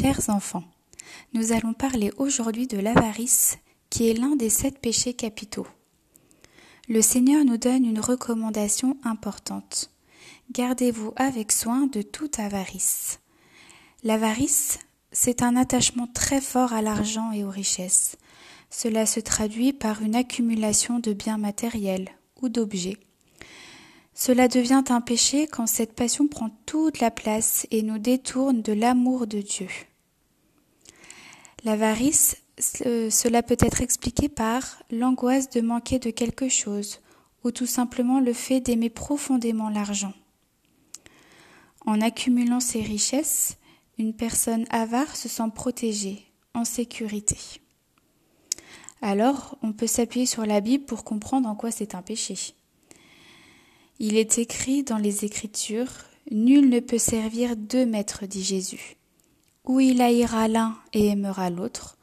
Chers enfants, nous allons parler aujourd'hui de l'avarice, qui est l'un des sept péchés capitaux. Le Seigneur nous donne une recommandation importante. Gardez-vous avec soin de toute avarice. L'avarice, c'est un attachement très fort à l'argent et aux richesses. Cela se traduit par une accumulation de biens matériels ou d'objets. Cela devient un péché quand cette passion prend toute la place et nous détourne de l'amour de Dieu. L'avarice, cela peut être expliqué par l'angoisse de manquer de quelque chose ou tout simplement le fait d'aimer profondément l'argent. En accumulant ses richesses, une personne avare se sent protégée, en sécurité. Alors, on peut s'appuyer sur la Bible pour comprendre en quoi c'est un péché. Il est écrit dans les Écritures Nul ne peut servir deux maîtres, dit Jésus. Ou il haïra l'un et aimera l'autre,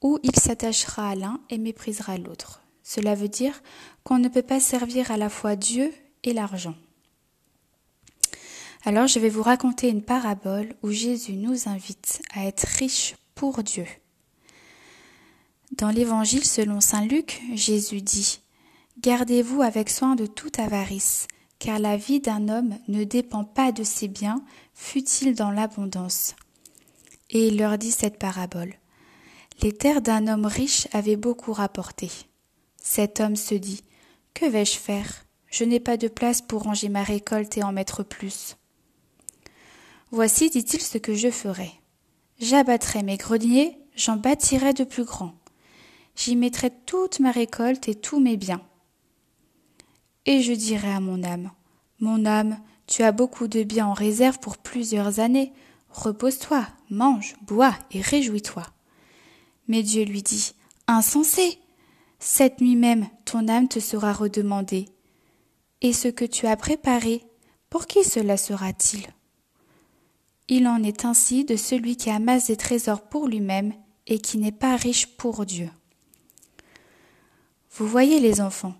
ou il s'attachera à l'un et méprisera l'autre. Cela veut dire qu'on ne peut pas servir à la fois Dieu et l'argent. Alors je vais vous raconter une parabole où Jésus nous invite à être riches pour Dieu. Dans l'Évangile selon Saint Luc, Jésus dit Gardez-vous avec soin de toute avarice, car la vie d'un homme ne dépend pas de ses biens, fût-il dans l'abondance. Et il leur dit cette parabole. Les terres d'un homme riche avaient beaucoup rapporté. Cet homme se dit Que vais-je faire? Je n'ai pas de place pour ranger ma récolte et en mettre plus. Voici, dit-il, ce que je ferai. J'abattrai mes greniers, j'en bâtirai de plus grands. J'y mettrai toute ma récolte et tous mes biens. Et je dirai à mon âme, Mon âme, tu as beaucoup de biens en réserve pour plusieurs années. Repose-toi, mange, bois et réjouis-toi. Mais Dieu lui dit, Insensé. Cette nuit même, ton âme te sera redemandée. Et ce que tu as préparé, pour qui cela sera-t-il? Il en est ainsi de celui qui amasse des trésors pour lui-même et qui n'est pas riche pour Dieu. Vous voyez les enfants,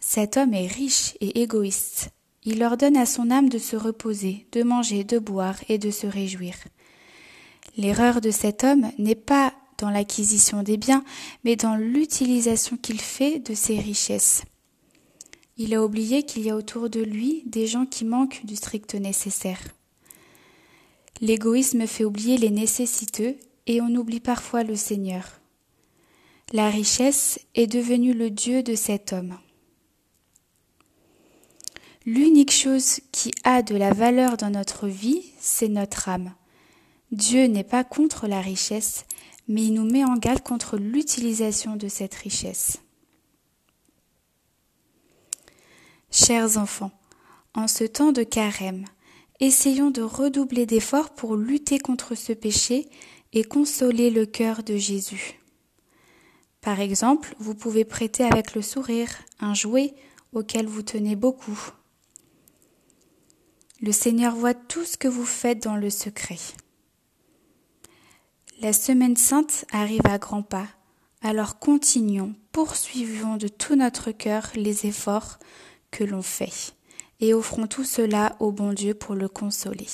cet homme est riche et égoïste. Il ordonne à son âme de se reposer, de manger, de boire et de se réjouir. L'erreur de cet homme n'est pas dans l'acquisition des biens, mais dans l'utilisation qu'il fait de ses richesses. Il a oublié qu'il y a autour de lui des gens qui manquent du strict nécessaire. L'égoïsme fait oublier les nécessiteux et on oublie parfois le Seigneur. La richesse est devenue le Dieu de cet homme. L'unique chose qui a de la valeur dans notre vie, c'est notre âme. Dieu n'est pas contre la richesse, mais il nous met en garde contre l'utilisation de cette richesse. Chers enfants, en ce temps de carême, essayons de redoubler d'efforts pour lutter contre ce péché et consoler le cœur de Jésus. Par exemple, vous pouvez prêter avec le sourire un jouet auquel vous tenez beaucoup. Le Seigneur voit tout ce que vous faites dans le secret. La semaine sainte arrive à grands pas, alors continuons, poursuivons de tout notre cœur les efforts que l'on fait et offrons tout cela au bon Dieu pour le consoler.